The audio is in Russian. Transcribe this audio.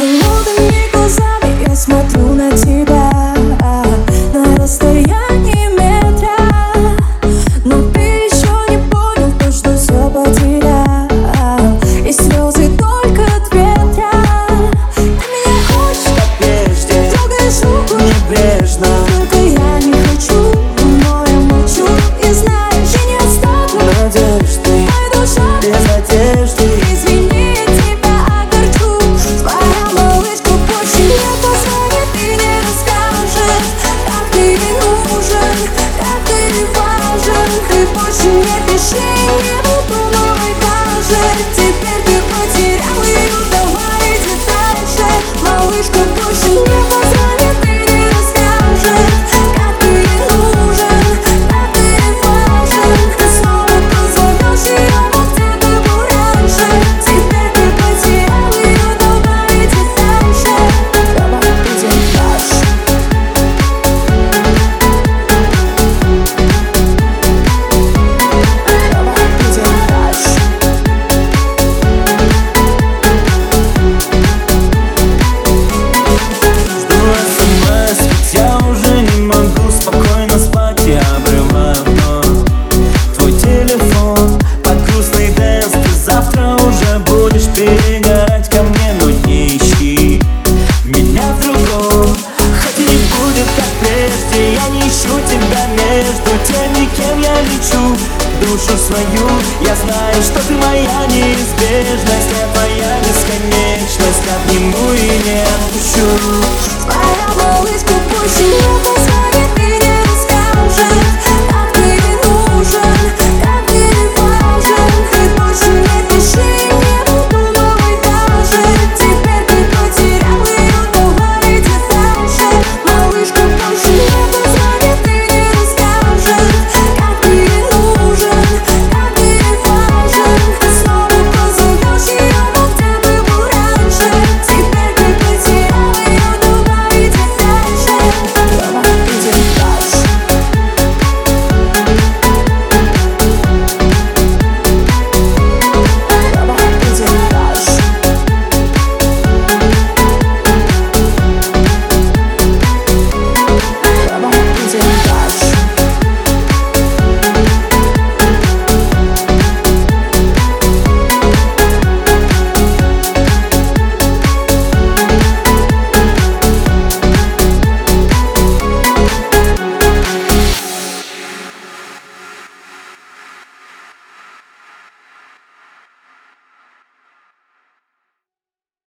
Холодными глазами я смотрю на тебя watching it, they sing я не ищу тебя между теми, кем я лечу. Душу свою, я знаю, что ты моя неизбежность. Я твоя бесконечность, обниму и не отпущу.